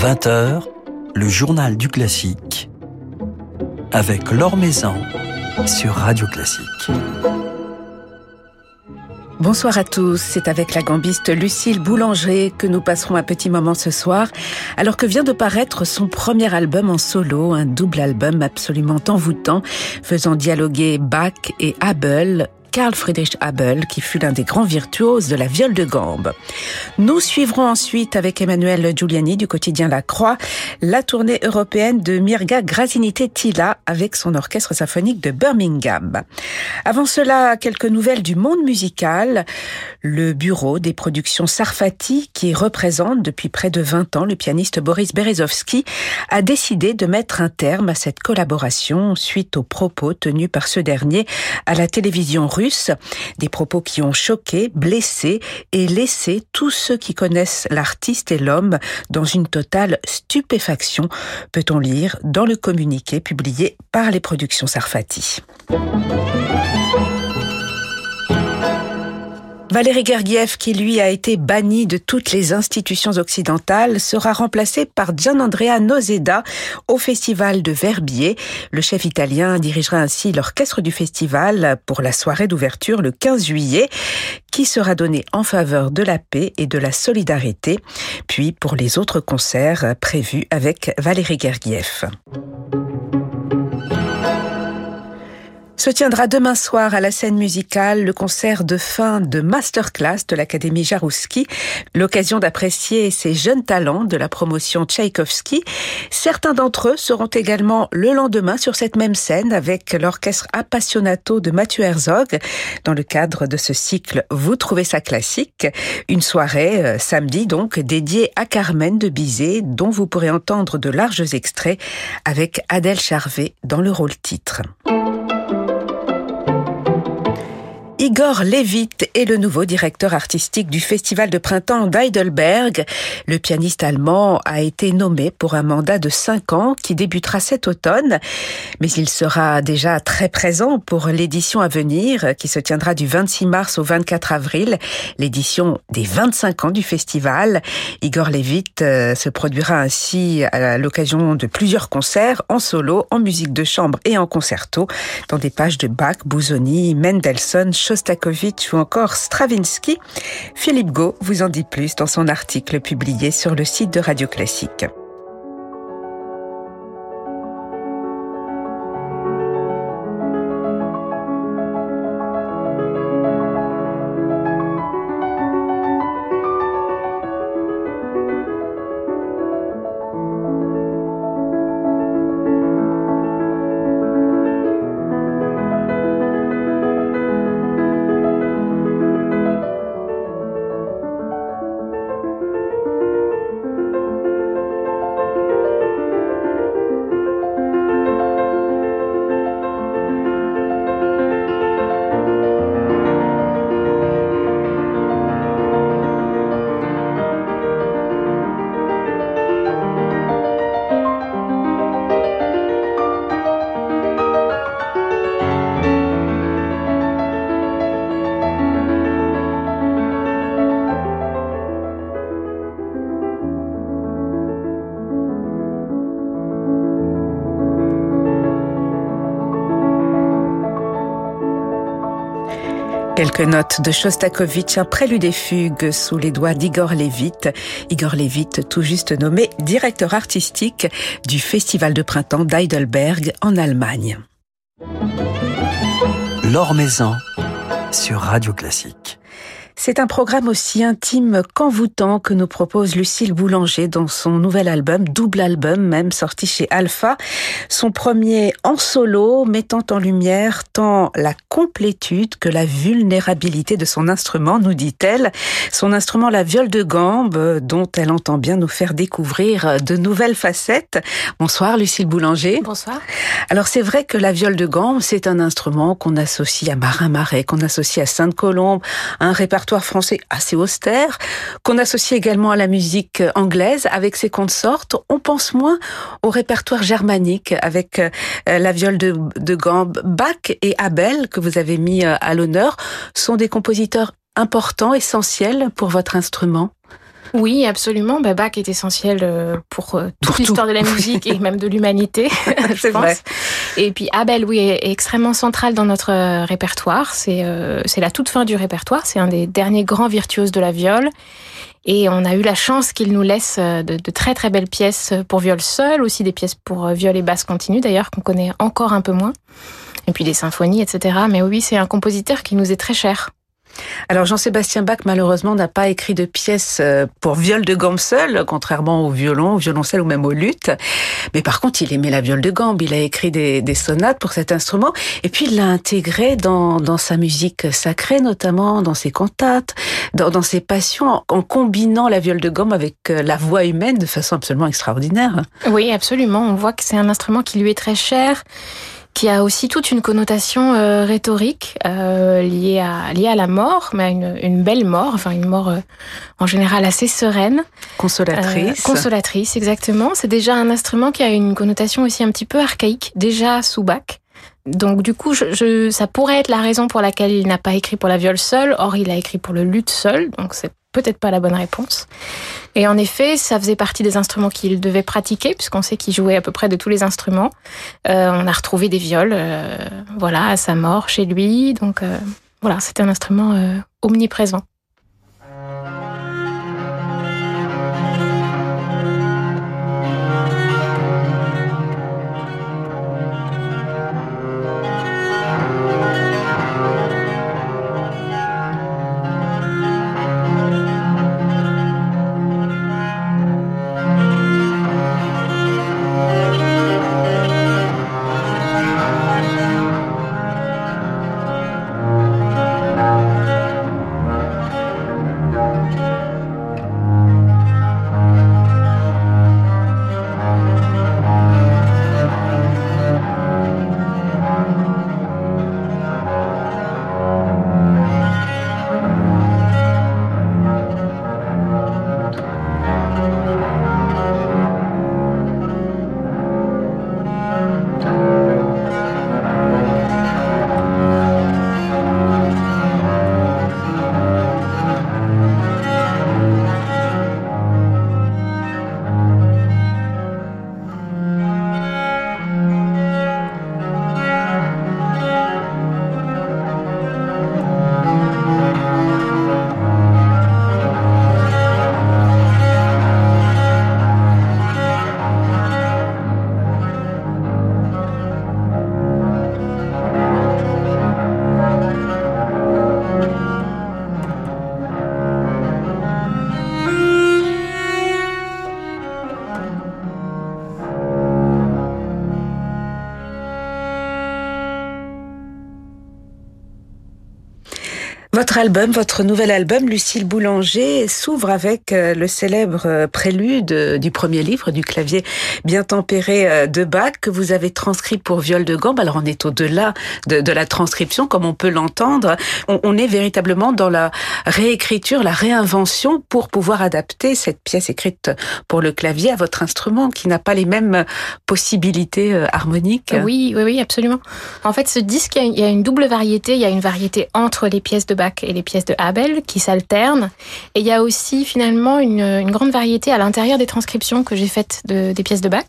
20h, le journal du classique avec Laure Maison sur Radio Classique. Bonsoir à tous, c'est avec la gambiste Lucille Boulanger que nous passerons un petit moment ce soir, alors que vient de paraître son premier album en solo, un double album absolument envoûtant, faisant dialoguer Bach et Abel, Carl Friedrich Abel, qui fut l'un des grands virtuoses de la viole de gambe. Nous suivrons ensuite avec Emmanuel Giuliani du quotidien La Croix la tournée européenne de Mirga Grazinite Tila avec son orchestre symphonique de Birmingham. Avant cela, quelques nouvelles du monde musical. Le bureau des productions Sarfati, qui représente depuis près de 20 ans le pianiste Boris Berezovsky, a décidé de mettre un terme à cette collaboration suite aux propos tenus par ce dernier à la télévision russe des propos qui ont choqué, blessé et laissé tous ceux qui connaissent l'artiste et l'homme dans une totale stupéfaction, peut-on lire dans le communiqué publié par les productions Sarfati. Valéry Gergiev, qui lui a été banni de toutes les institutions occidentales, sera remplacé par Gianandrea Nozeda au festival de Verbier. Le chef italien dirigera ainsi l'orchestre du festival pour la soirée d'ouverture le 15 juillet, qui sera donnée en faveur de la paix et de la solidarité, puis pour les autres concerts prévus avec Valéry Gergiev. Se tiendra demain soir à la scène musicale le concert de fin de masterclass de l'Académie Jarouski, l'occasion d'apprécier ces jeunes talents de la promotion Tchaïkovski. Certains d'entre eux seront également le lendemain sur cette même scène avec l'orchestre Appassionato de Mathieu Herzog dans le cadre de ce cycle Vous trouvez ça classique, une soirée euh, samedi donc dédiée à Carmen de Bizet dont vous pourrez entendre de larges extraits avec Adèle Charvet dans le rôle titre. Igor Levit est le nouveau directeur artistique du Festival de printemps d'Heidelberg. Le pianiste allemand a été nommé pour un mandat de cinq ans qui débutera cet automne, mais il sera déjà très présent pour l'édition à venir qui se tiendra du 26 mars au 24 avril, l'édition des 25 ans du festival. Igor Levit euh, se produira ainsi à l'occasion de plusieurs concerts en solo, en musique de chambre et en concerto dans des pages de Bach, Busoni, Mendelssohn, Shostakovich ou encore Stravinsky. Philippe Gau vous en dit plus dans son article publié sur le site de Radio Classique. Quelques notes de Shostakovich, un prélude et fugue sous les doigts d'Igor Levit. Igor Levit, tout juste nommé directeur artistique du Festival de printemps d'Heidelberg en Allemagne. L'Or Maison sur Radio Classique. C'est un programme aussi intime qu'envoûtant que nous propose Lucille Boulanger dans son nouvel album, double album même, sorti chez Alpha. Son premier en solo, mettant en lumière tant la complétude que la vulnérabilité de son instrument, nous dit-elle. Son instrument, la viole de gambe, dont elle entend bien nous faire découvrir de nouvelles facettes. Bonsoir Lucille Boulanger. Bonsoir. Alors c'est vrai que la viole de gambe, c'est un instrument qu'on associe à Marin-Marais, qu'on associe à Sainte-Colombe, un répertoire français assez austère, qu'on associe également à la musique anglaise avec ses consortes. On pense moins au répertoire germanique avec euh, la viole de, de. Bach et Abel, que vous avez mis euh, à l'honneur, sont des compositeurs importants, essentiels pour votre instrument Oui, absolument. Bah, Bach est essentiel euh, pour euh, toute l'histoire de la musique et même de l'humanité, je pense. Vrai. Et puis Abel, oui, est extrêmement central dans notre euh, répertoire. C'est c'est la toute fin du répertoire. C'est un des derniers grands virtuoses de la viole. Et on a eu la chance qu'il nous laisse de, de, très très belles pièces pour viol seul, aussi des pièces pour viol et basse continue d'ailleurs qu'on connaît encore un peu moins. Et puis des symphonies, etc. Mais oui, c'est un compositeur qui nous est très cher. Alors Jean-Sébastien Bach malheureusement n'a pas écrit de pièces euh, pour viol de gambe seul, contrairement au violon, au violoncelle ou même au luth. Mais par contre, il aimait la viole de gambe. Il a écrit des, sonates pour cet instrument et puis il l'a intégré dans, sa musique sacrée, notamment dans ses cantates, dans, ses passions, en combinant la viole de gambe avec euh, la voix humaine de façon absolument extraordinaire. Oui, absolument. On voit que c'est un instrument qui lui est très cher qui a aussi toute une connotation euh, rhétorique euh, liée, à, liée à la mort, mais une, une belle mort, enfin une mort euh, en général assez sereine. Consolatrice. consolatrice, exactement. C'est déjà un instrument qui a une connotation aussi un petit peu archaïque, déjà sous Bach. Donc du coup, je, je, ça pourrait être la raison pour laquelle il n'a pas écrit pour la viole seule, or il a écrit pour le luth seul, donc c'est peut-être pas la bonne réponse. Et en effet, ça faisait partie des instruments qu'il devait pratiquer, puisqu'on sait qu'il jouait à peu près de tous les instruments. Euh, on a retrouvé des viols, euh, voilà, à sa mort chez lui. Donc euh, voilà, c'était un instrument omniprésent. Votre album, votre nouvel album, Lucille Boulanger, s'ouvre avec euh, le célèbre euh, prélude euh, du premier livre du clavier bien tempéré de Bach que vous avez transcrit pour viol de gambe. Alors on est au-delà de, la transcription, comme on peut l'entendre. On, on, est véritablement dans la réécriture, la réinvention pour pouvoir adapter cette pièce écrite pour le clavier à votre instrument qui n'a pas les mêmes possibilités harmoniques. Oui, oui, oui, absolument. En fait, ce disque, il y a une double variété. Il y a une variété entre les pièces de Bach et les pièces de Abel qui s'alternent. Et il y a aussi finalement une, grande variété à l'intérieur des transcriptions que j'ai faites de, des pièces de Bach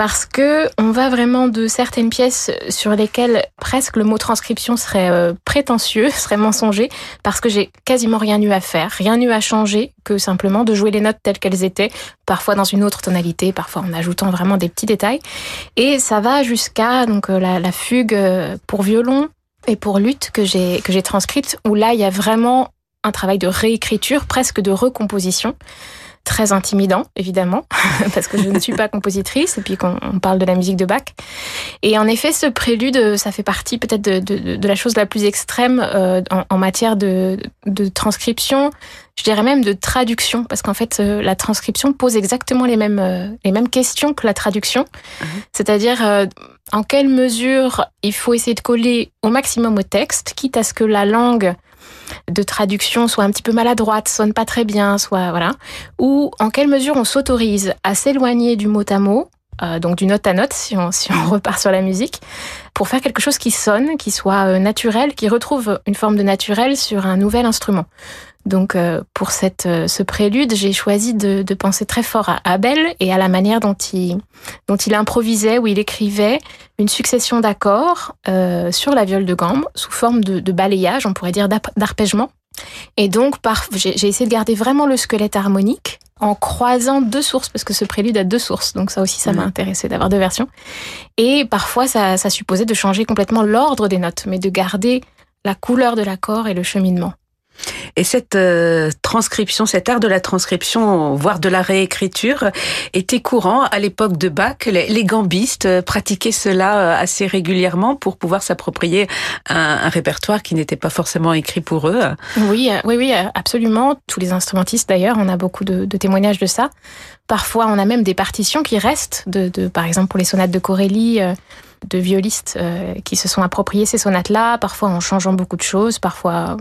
parce que on va vraiment de certaines pièces sur lesquelles presque le mot transcription serait euh, prétentieux, serait mensonger, parce que j'ai quasiment rien eu à faire, rien eu à changer que simplement de jouer les notes telles qu'elles étaient, parfois dans une autre tonalité, parfois en ajoutant vraiment des petits détails. Et ça va jusqu'à donc euh, la, la fugue euh, pour violon, et pour lutte que j'ai transcrite où là il y a vraiment un travail de réécriture, presque de recomposition très intimidant, évidemment, parce que je ne suis pas compositrice et puis qu'on parle de la musique de Bach. Et en effet, ce prélude, ça fait partie peut-être de, de, de, la chose la plus extrême euh, en, en, matière de, de, transcription, je dirais même de traduction, parce qu'en fait, euh, la transcription pose exactement les mêmes, euh, les mêmes questions que la traduction. Mmh. C'est-à-dire, euh, en quelle mesure il faut essayer de coller au maximum au texte, quitte à ce que la langue de traduction soit un petit peu maladroite, sonne pas très bien, soit voilà, ou en quelle mesure on s'autorise à s'éloigner du mot à mot euh, donc du note à note, si on, si on repart sur la musique, pour faire quelque chose qui sonne, qui soit euh, naturel, qui retrouve une forme de naturel sur un nouvel instrument. Donc euh, pour cette, ce prélude, j'ai choisi de, de, penser très fort à Abel et à la manière dont il, dont il improvisait, où il écrivait une succession d'accords euh, sur la viole de gambe sous forme de, de balayage, on pourrait dire d'arpègement. Et donc, j'ai essayé de garder vraiment le squelette harmonique en croisant deux sources, parce que ce prélude a deux sources, donc ça aussi, ça m'a intéressé d'avoir deux versions. Et parfois, ça, ça supposait de changer complètement l'ordre des notes, mais de garder la couleur de l'accord et le cheminement. Et cette euh, transcription, cet art de la transcription, voire de la réécriture, était courant à l'époque de Bach. Les, gambistes euh, pratiquaient cela euh, assez régulièrement pour pouvoir s'approprier un, répertoire qui n'était pas forcément écrit pour eux. Oui, oui, oui, absolument. Tous les instrumentistes d'ailleurs, on a beaucoup de, témoignages de ça. Parfois, on a même des partitions qui restent, de, par exemple pour les sonates de Corelli de violistes qui se sont appropriés ces sonates-là, parfois en changeant beaucoup de choses, parfois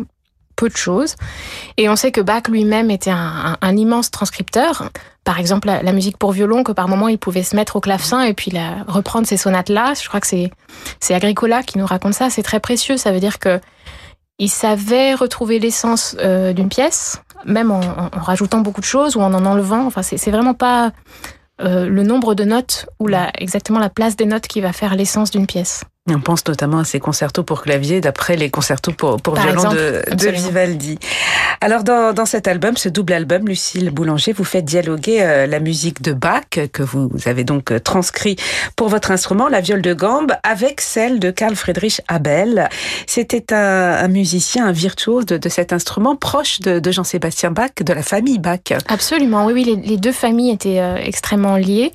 peu de choses. Et on sait que Bach lui-même était un, immense transcripteur. Par exemple, la, musique pour violon, que par moment il pouvait se mettre au clavecin et puis reprendre ces sonates-là. Je crois que c'est c'est Agricola qui nous raconte ça. C'est très précieux. Ça veut dire que il savait retrouver l'essence euh, d'une pièce, même en, rajoutant beaucoup de choses ou en en enlevant. Enfin, c'est vraiment pas euh, le nombre de notes ou la, exactement la place des notes qui va faire l'essence d'une pièce. On pense notamment à ces concertos pour clavier d'après les concertos pour, pour violon de, de, Vivaldi. Alors dans, dans, cet album, ce double album, Lucille Boulanger, vous faites dialoguer euh, la musique de Bach que vous avez donc euh, transcrit pour votre instrument, la viole de gambe, avec celle de Carl Friedrich Abel. C'était un, un, musicien, un virtuose de, de cet instrument proche de, de Jean-Sébastien Bach, de la famille Bach. Absolument, oui, oui, les, les deux familles étaient euh, extrêmement liées.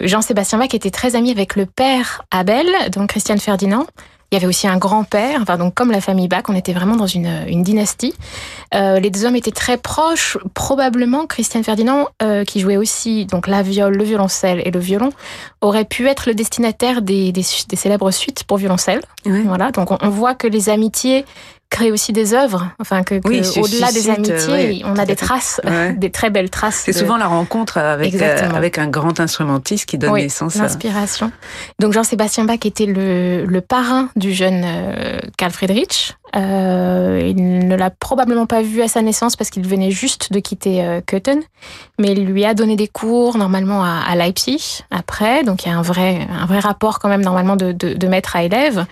Jean-Sébastien Bach était très ami avec le père Abel, donc Christian Ferdinand. Il y avait aussi un grand-père, enfin donc comme la famille Bach, on était vraiment dans une, une dynastie. Euh, les deux hommes étaient très proches. Probablement, Christian Ferdinand, euh, qui jouait aussi donc la viole, le violoncelle et le violon, aurait pu être le destinataire des, des, des célèbres suites pour violoncelle. Voilà, donc on, on voit que les amitiés créer aussi des œuvres, enfin que, au-delà des amitiés, on a des traces, des très belles traces. C'est souvent la rencontre avec euh, avec un grand instrumentiste qui donne naissance à l'inspiration. Donc Jean-Sébastien Bach était le, le parrain du jeune euh, Carl Friedrich, euh, il ne l'a probablement pas vu à sa naissance parce qu'il venait juste de quitter euh, Köthen, mais il lui a donné des cours normalement à, à, Leipzig après, donc il y a un vrai, un vrai rapport quand même normalement de, de, de maître à élève.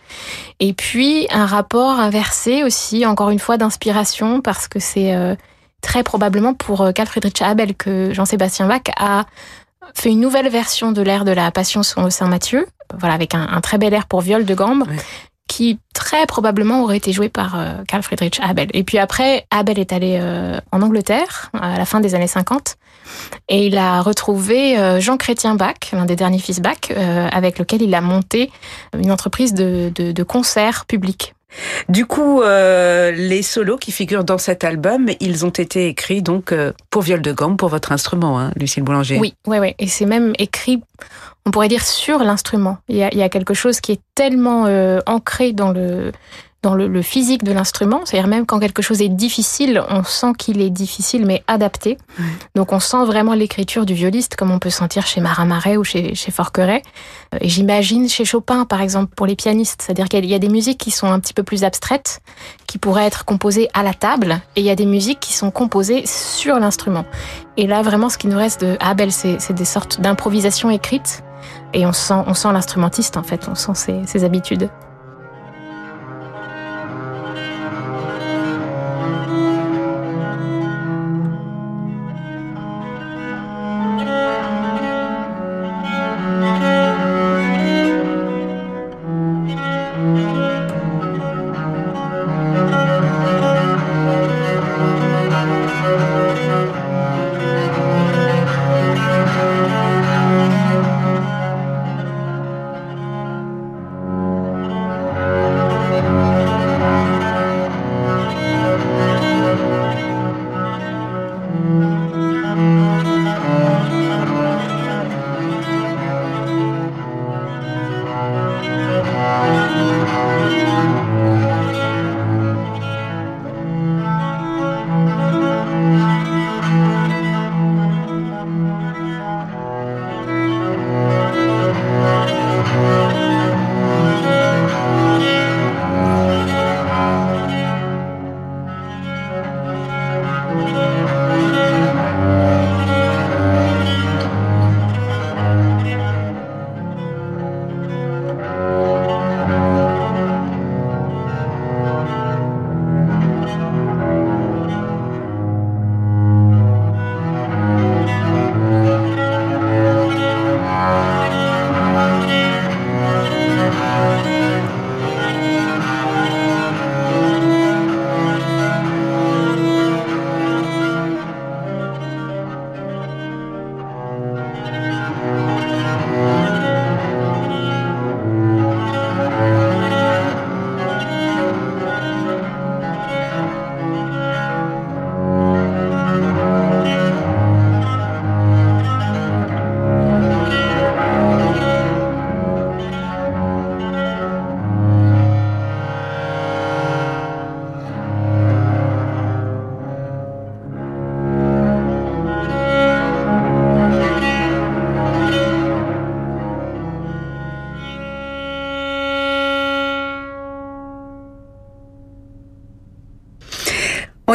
Et puis un rapport inversé aussi, encore une fois, d'inspiration parce que c'est euh, très probablement pour euh, Carl Friedrich Abel que Jean-Sébastien Bach a fait une nouvelle version de l'air de la Passion sur Saint-Mathieu, voilà, avec un, un, très bel air pour viol de gambe, qui très probablement aurait été joué par euh, Carl Friedrich Abel. Et puis après, Abel est allé euh, en Angleterre à la fin des années 50 et il a retrouvé euh, Jean Chrétien Bach, l'un des derniers fils Bach, avec lequel il a monté une entreprise de, de, de concerts publics. Du coup, euh, les solos qui figurent dans cet album, ils ont été écrits donc pour viol de gamme, pour votre instrument, hein, Lucille Boulanger. Oui, oui, oui. Et c'est même écrit on pourrait dire sur l'instrument. Il, il, y a quelque chose qui est tellement euh, ancré dans le dans le, le physique de l'instrument, c'est-à-dire même quand quelque chose est difficile, on sent qu'il est difficile mais adapté. Ouais. Donc on sent vraiment l'écriture du violiste comme on peut sentir chez Marin Marais ou chez, chez Forqueret. Et j'imagine chez Chopin par exemple pour les pianistes, c'est-à-dire qu'il y a des musiques qui sont un petit peu plus abstraites, qui pourraient être composées à la table, et il y a des musiques qui sont composées sur l'instrument. Et là vraiment ce qui nous reste de Abel, c'est des sortes d'improvisation écrites et on sent, on sent l'instrumentiste en fait, on sent ses, ses habitudes.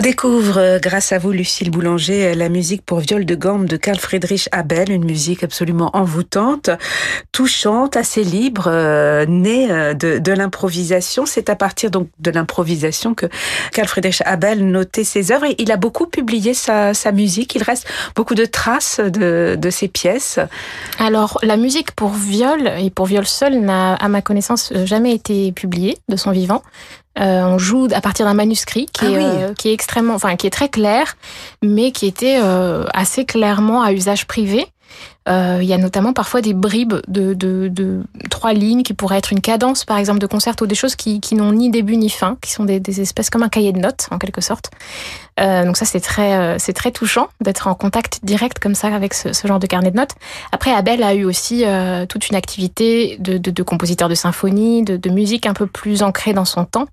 Découvre, euh, grâce à vous, Lucille Boulanger, la musique pour viol de gamme de Carl Friedrich Abel, une musique absolument envoûtante, touchante, assez libre, euh, née euh, de, l'improvisation. C'est à partir donc de l'improvisation que Carl Friedrich Abel notait ses œuvres. Et il a beaucoup publié sa, sa musique. Il reste beaucoup de traces de, de ses pièces. Alors, la musique pour viol et pour viol seul n'a, à ma connaissance, jamais été publiée de son vivant. Euh, on joue à partir d'un manuscrit qui, Ah est, oui. euh, qui est extrêmement, enfin qui est très clair, mais qui était euh, assez clairement à usage privé. Il y a notamment parfois des bribes de, de, de trois lignes qui pourraient être une cadence, par exemple, de concerto, des choses qui, qui n'ont ni début ni fin, qui sont des, des espèces comme un cahier de notes en quelque sorte. Donc ça c'est très c'est très touchant d'être en contact direct comme ça avec ce, ce genre de carnet de notes. Après Abel a eu aussi toute une activité de, de, de compositeur de symphonie, de, de musique un peu plus ancrée dans son temps.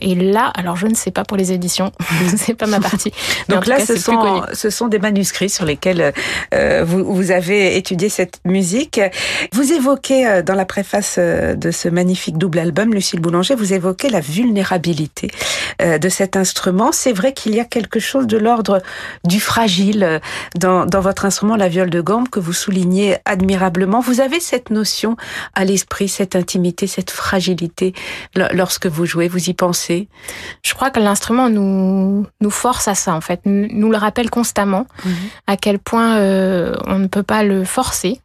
Et là, alors je ne sais pas pour les éditions, c'est pas ma partie. Donc là, cas, ce, sont, ce sont des manuscrits sur lesquels euh, vous, vous avez étudié cette musique. Vous évoquez euh, dans la préface euh, de ce magnifique double album, Lucille Boulanger, vous évoquez la vulnérabilité euh, de cet instrument. C'est vrai qu'il y a quelque chose de l'ordre du fragile dans, dans votre instrument, la viole de gamme, que vous soulignez admirablement. Vous avez cette notion à l'esprit, cette intimité, cette fragilité lo- lorsque vous jouez. Vous y pensez Je crois que l'instrument nous nous force à ça en fait, nous nous le rappelle constamment à quel point euh, on ne peut pas le forcer.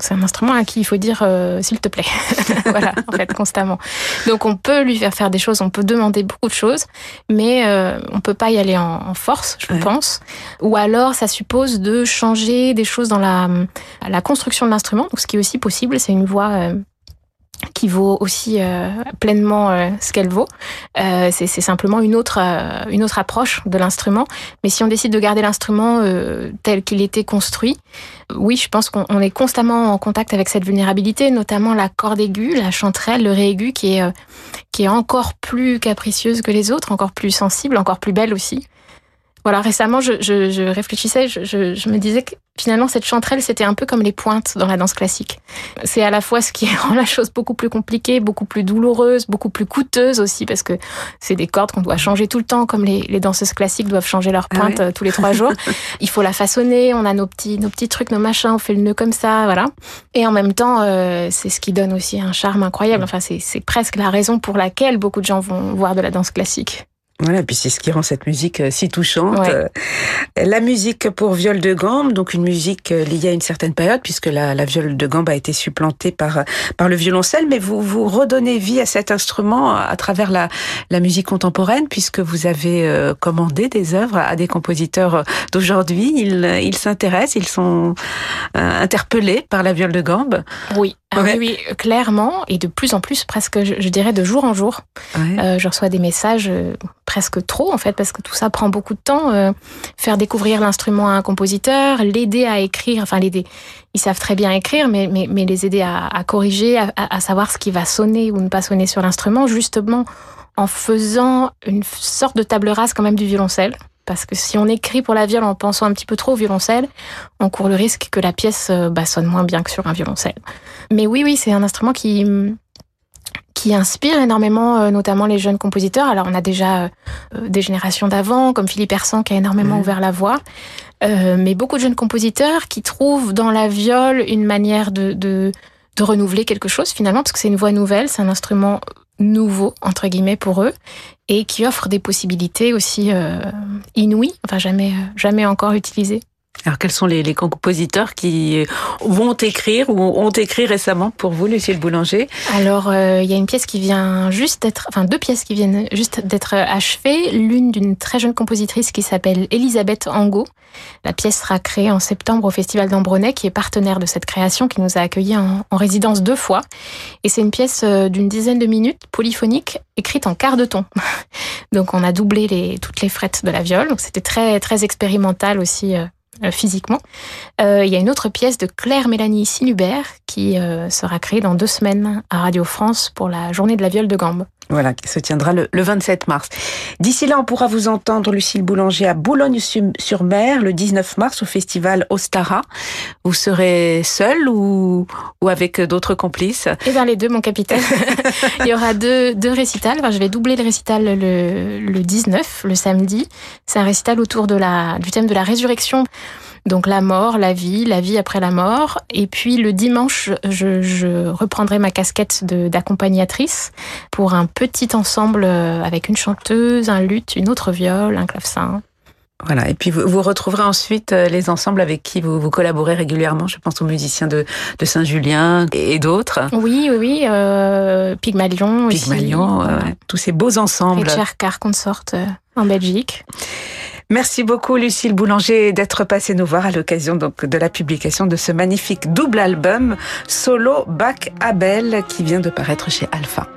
C'est un instrument à qui il faut dire euh, s'il te plaît. voilà, en fait, constamment. Donc on peut lui faire faire des choses, on peut demander beaucoup de choses, mais euh, on peut pas y aller en, en force, je Ouais. pense. Ou alors ça suppose de changer des choses dans la, la construction de l'instrument, donc ce qui est aussi possible, c'est une voix euh, qui vaut aussi euh, pleinement euh, ce qu'elle vaut. Euh, c'est simplement une autre, euh, une autre approche de l'instrument. Mais si on décide de garder l'instrument euh, tel qu'il était construit, oui, je pense qu'on on est constamment en contact avec cette vulnérabilité, notamment la corde aiguë, la chanterelle, le ré aigu, qui est, euh, qui est encore plus capricieuse que les autres, encore plus sensible, encore plus belle aussi. Voilà, récemment, je, je, je réfléchissais, je, je, je me disais que finalement, cette chanterelle, c'était un peu comme les pointes dans la danse classique. C'est à la fois ce qui rend la chose beaucoup plus compliquée, beaucoup plus douloureuse, beaucoup plus coûteuse aussi, parce que c'est des cordes qu'on doit changer tout le temps, comme les, les danseuses classiques doivent changer leurs Ah pointes euh, tous les trois jours. Il faut la façonner, on a nos petits, nos petits trucs, nos machins, on fait le nœud comme ça, voilà. Et en même temps, euh, c'est ce qui donne aussi un charme incroyable. Enfin, c'est presque la raison pour laquelle beaucoup de gens vont voir de la danse classique. Voilà, puis c'est ce qui rend cette musique euh, si touchante. Ouais. Euh, La musique pour viol de gambe, donc une musique euh, liée à une certaine période, puisque la, la viole de gambe a été supplantée par par le violoncelle, mais vous vous redonnez vie à cet instrument à travers la la musique contemporaine, puisque vous avez commandé des œuvres à des compositeurs d'aujourd'hui. Ils ils s'intéressent, ils sont interpellés par la viole de gambe. Oui, Ouais. oui, oui, clairement, et de plus en plus, presque, je, je dirais, de jour en jour. Ouais. Euh, je reçois des messages euh, presque trop, en fait, parce que tout ça prend beaucoup de temps. euh, faire découvrir l'instrument à un compositeur, l'aider à écrire, enfin l'aider. Ils savent très bien écrire, mais, mais, mais les aider à, à corriger, à, à- à savoir ce qui va sonner ou ne pas sonner sur l'instrument, justement en faisant une sorte de table rase quand même du violoncelle. Parce que si on écrit pour la viole en pensant un petit peu trop au violoncelle, on court le risque que la pièce euh, bah, sonne moins bien que sur un violoncelle. Mais oui, oui, c'est un instrument qui, qui inspire énormément, euh, notamment les jeunes compositeurs. Alors, on a déjà euh, des générations d'avant, comme Philippe Hersan, qui a énormément Mhm. ouvert la voie. Euh, mais beaucoup de jeunes compositeurs qui trouvent dans la viole une manière de, de, de renouveler quelque chose, finalement, parce que c'est une voix nouvelle, c'est un instrument nouveau, entre guillemets, pour eux, et qui offre des possibilités aussi euh, inouïes, enfin jamais, euh, jamais encore utilisées. Alors quels sont les, les compositeurs qui vont écrire ou ont écrit récemment pour vous, Lucille Boulanger? Alors, euh, il y a une pièce qui vient juste d'être, enfin deux pièces qui viennent juste d'être achevées. L'une d'une très jeune compositrice qui s'appelle Elisabeth Angot. La pièce sera créée en septembre au Festival d'Ambronay, qui est partenaire de cette création, qui nous a accueillis en, en résidence deux fois. Et c'est une pièce euh, d'une dizaine de minutes, polyphonique, écrite en quart de ton. Donc, on a doublé toutes les frettes de la viole. Donc, c'était très très expérimental aussi. euh, euh, physiquement. Euh, Il y a une autre pièce de Claire Mélanie Sinubert qui euh, sera créée dans deux semaines à Radio France pour la journée de la viole de gambe. Voilà, qui se tiendra le, 27 mars. D'ici là, on pourra vous entendre, Lucille Boulanger, à Boulogne-sur-Mer, le 19 mars, au festival Ostara. Vous serez seul ou, ou avec d'autres complices? Eh bien, les deux, mon capitaine. Il y aura deux, deux récitals. Enfin, je vais doubler le récital le, le 19, le samedi. C'est un récital autour de la, du thème de la résurrection. Donc la mort, la vie, la vie après la mort. Et puis le dimanche, je, reprendrai ma casquette d'accompagnatrice pour un petit ensemble euh, avec une chanteuse, un luth, une autre viole, un clavecin. Voilà, et puis vous, retrouverez ensuite euh, les ensembles avec qui vous, vous collaborez régulièrement. Je pense aux musiciens de, Saint-Julien et, d'autres. Oui, oui, oui. Euh, Pygmalion, Pygmalion, tous ces beaux ensembles. Et Cher Consort euh, en Belgique. Merci beaucoup Lucille Boulanger d'être passée nous voir à l'occasion donc de la publication de ce magnifique double album Solo Bac Abel qui vient de paraître chez Alpha.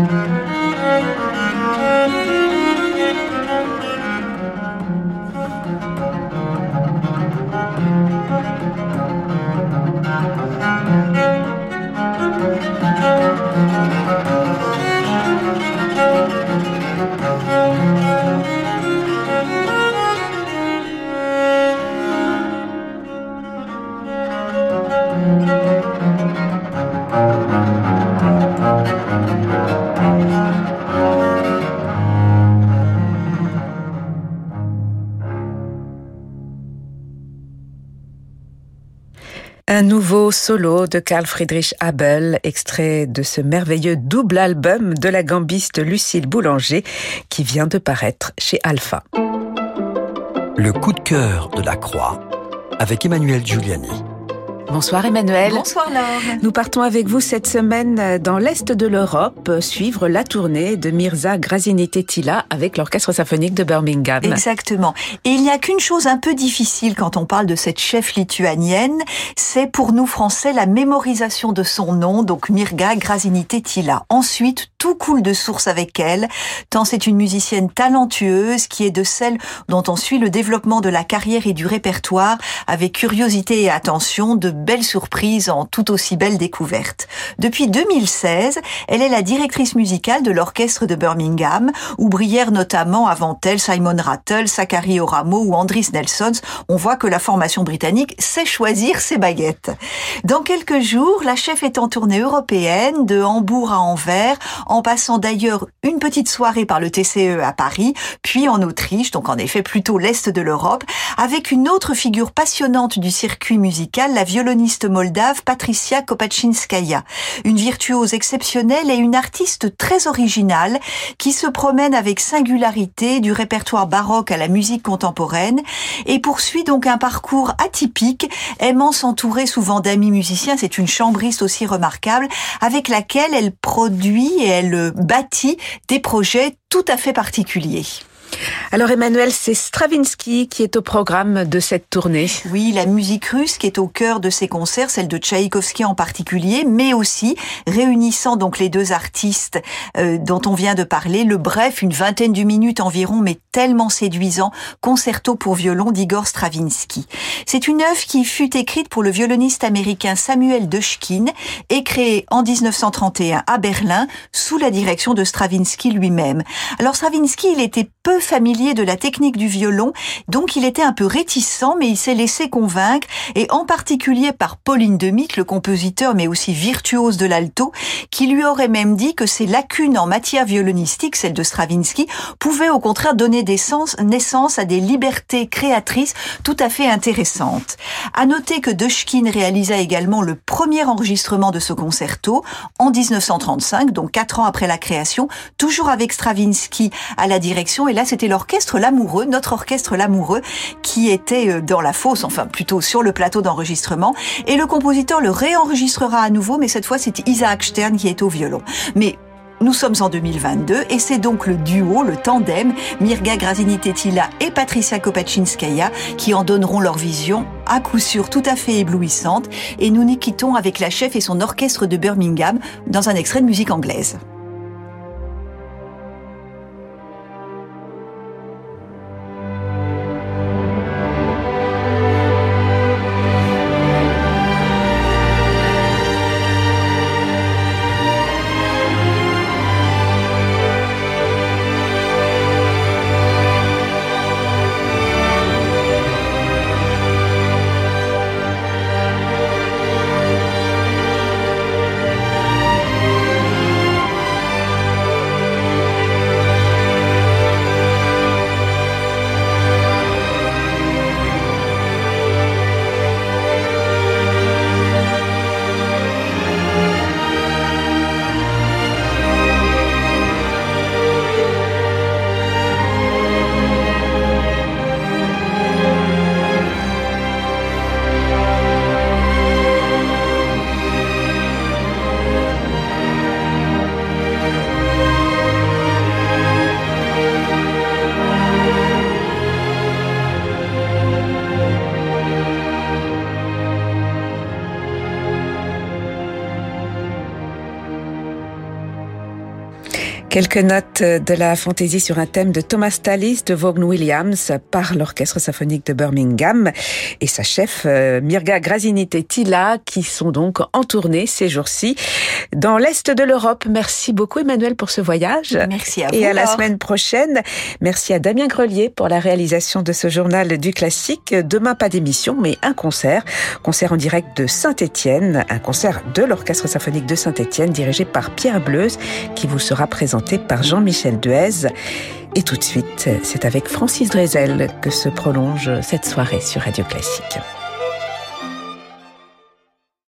Un nouveau solo de Karl Friedrich Abel, extrait de ce merveilleux double album de la gambiste Lucille Boulanger qui vient de paraître chez Alpha. Le coup de cœur de la croix avec Emmanuel Giuliani. Bonsoir Emmanuel. Bonsoir Laure. Nous partons avec vous cette semaine dans l'Est de l'Europe, suivre la tournée de Mirza Grazini Tetila avec l'Orchestre symphonique de Birmingham. Exactement. Et il n'y a qu'une chose un peu difficile quand on parle de cette chef lituanienne, c'est pour nous Français la mémorisation de son nom, donc Mirga Grazini Tetila. Ensuite, tout coule de source avec elle, tant c'est une musicienne talentueuse qui est de celle dont on suit le développement de la carrière et du répertoire avec curiosité et attention, de belles surprises en tout aussi belles découvertes. Depuis 2016, elle est la directrice musicale de l'orchestre de Birmingham, où brillèrent notamment avant elle Simon Rattle, Zachary Oramo ou Andris Nelsons. On voit que la formation britannique sait choisir ses baguettes. Dans quelques jours, la chef est en tournée européenne, de Hambourg à Anvers, en passant d'ailleurs une petite soirée par le TCE à Paris, puis en Autriche, donc en effet plutôt l'Est de l'Europe, avec une autre figure passionnante du circuit musical, la violoniste moldave Patricia Kopachinskaya, une virtuose exceptionnelle et une artiste très originale qui se promène avec singularité du répertoire baroque à la musique contemporaine et poursuit donc un parcours atypique, aimant s'entourer souvent d'amis musiciens, c'est une chambriste aussi remarquable, avec laquelle elle produit et elle bâtit des projets tout à fait particuliers. Alors Emmanuel, c'est Stravinsky qui est au programme de cette tournée. Oui, la musique russe qui est au cœur de ces concerts, celle de Tchaïkovski en particulier, mais aussi réunissant donc les deux artistes euh, dont on vient de parler, le bref, une vingtaine de minutes environ, mais tellement séduisant, concerto pour violon d'Igor Stravinsky. C'est une œuvre qui fut écrite pour le violoniste américain Samuel Deshkin et créée en 1931 à Berlin sous la direction de Stravinsky lui-même. Alors Stravinsky, il était peu familier de la technique du violon, donc il était un peu réticent, mais il s'est laissé convaincre, et en particulier par Pauline Demick, le compositeur, mais aussi virtuose de l'alto, qui lui aurait même dit que ses lacunes en matière violonistique, celle de Stravinsky, pouvaient au contraire donner des sens, naissance à des libertés créatrices tout à fait intéressantes. À noter que Deshkin réalisa également le premier enregistrement de ce concerto en 1935, donc quatre ans après la création, toujours avec Stravinsky à la direction, et là c'était l'orchestre L'Amoureux, notre orchestre L'Amoureux, qui était euh, dans la fosse, enfin plutôt sur le plateau d'enregistrement. Et le compositeur le réenregistrera à nouveau, mais cette fois c'est Isaac Stern qui est au violon. Mais nous sommes en 2022 et c'est donc le duo, le tandem, Mirga Grazini-Tetila et Patricia Kopachinskaya qui en donneront leur vision à coup sûr tout à fait éblouissante et nous nous quittons avec la chef et son orchestre de Birmingham dans un extrait de musique anglaise. Quelques notes de la fantaisie sur un thème de Thomas Tallis de Vaughan Williams par l'Orchestre symphonique de Birmingham et sa chef euh, Mirga Grazini-Tetila qui sont donc en tournée ces jours-ci dans l'Est de l'Europe. Merci beaucoup Emmanuel pour ce voyage. Merci à vous. Et à la semaine prochaine. Merci à Damien Grelier pour la réalisation de ce journal du classique. Demain, pas d'émission, mais un concert. Concert en direct de Saint-Étienne, un concert de l'Orchestre symphonique de Saint-Étienne dirigé par Pierre Bleuze qui vous sera présenté par Jean-Michel Duez. Et tout de suite, c'est avec Francis Drezel que se prolonge cette soirée sur Radio Classique.